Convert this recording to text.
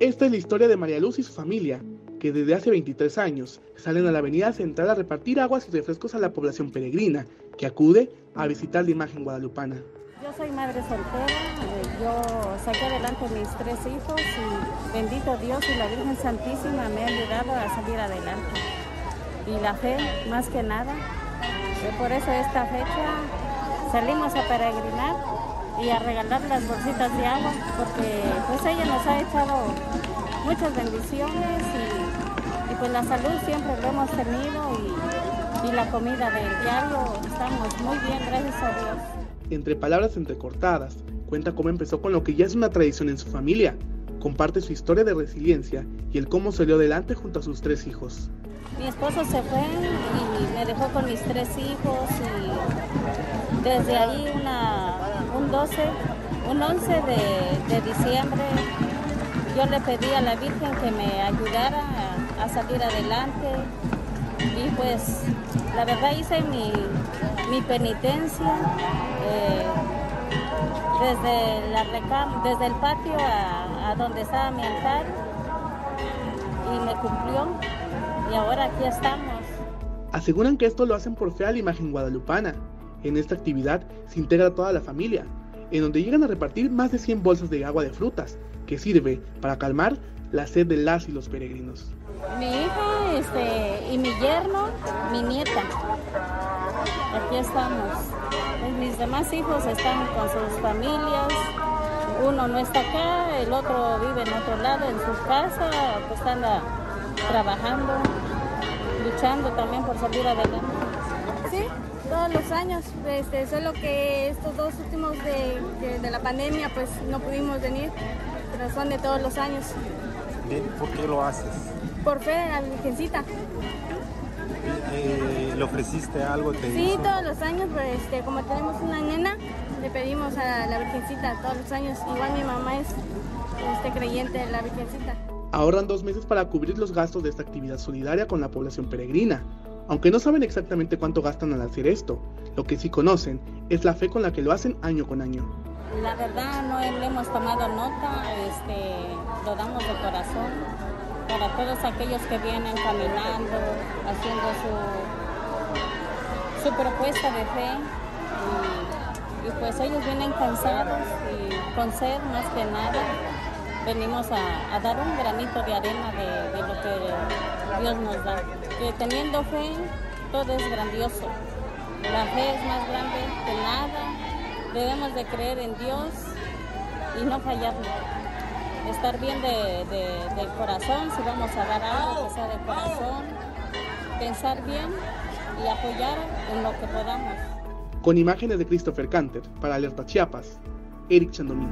Esta es la historia de María Luz y su familia, que desde hace 23 años salen a la avenida central a repartir aguas y refrescos a la población peregrina que acude a visitar la imagen guadalupana. Yo soy madre soltera, eh, yo saqué adelante mis tres hijos y bendito Dios y la Virgen Santísima me ha ayudado a salir adelante. Y la fe, más que nada. Eh, por eso esta fecha salimos a peregrinar y a regalar las bolsitas de agua, porque pues ella nos ha echado muchas bendiciones y, pues la salud siempre lo hemos tenido y, y la comida del diario estamos muy bien, gracias a Dios. Entre palabras entrecortadas, cuenta cómo empezó con lo que ya es una tradición en su familia, comparte su historia de resiliencia y el cómo salió adelante junto a sus tres hijos. Mi esposo se fue y me dejó con mis tres hijos y desde ahí una, un 12, un 11 de, diciembre yo le pedí a la Virgen que me ayudara a, salir adelante y pues la verdad hice mi, penitencia eh, desde, la desde el patio a, donde estaba mi altar y me cumplió y ahora aquí estamos. Aseguran que esto lo hacen por fe a la imagen guadalupana. En esta actividad se integra toda la familia, en donde llegan a repartir más de 100 bolsas de agua de frutas, que sirve para calmar la sed de las y los peregrinos. Mi hija este, y mi yerno, mi nieta. Aquí estamos. Pues mis demás hijos están con sus familias. Uno no está acá, el otro vive en otro lado, en su casa, pues anda trabajando, luchando también por salir adelante. Todos los años, este, solo que estos dos últimos de, de la pandemia pues no pudimos venir pero son de todos los años. ¿Por qué lo haces? Por fe a la Virgencita. Eh, ¿Le ofreciste algo? Te sí, todos los años, pues, este, como tenemos una nena, le pedimos a la Virgencita todos los años. Igual mi mamá es este, creyente de la Virgencita. Ahorran dos meses para cubrir los gastos de esta actividad solidaria con la población peregrina. Aunque no saben exactamente cuánto gastan al hacer esto, lo que sí conocen es la fe con la que lo hacen año con año. La verdad no hemos tomado nota, este, lo damos de corazón para todos aquellos que vienen caminando, haciendo su, su propuesta de fe. Y, pues ellos vienen cansados y con ser más que nada venimos a, dar un granito de arena de, lo que Dios nos da. Teniendo fe todo es grandioso. La fe es más grande que nada Debemos de creer en Dios y no fallarle. Estar bien de, del corazón, si vamos a dar algo que sea de corazón, pensar bien y apoyar en lo que podamos. Con imágenes de Christopher Canter para Alerta Chiapas, Eric Chandomín.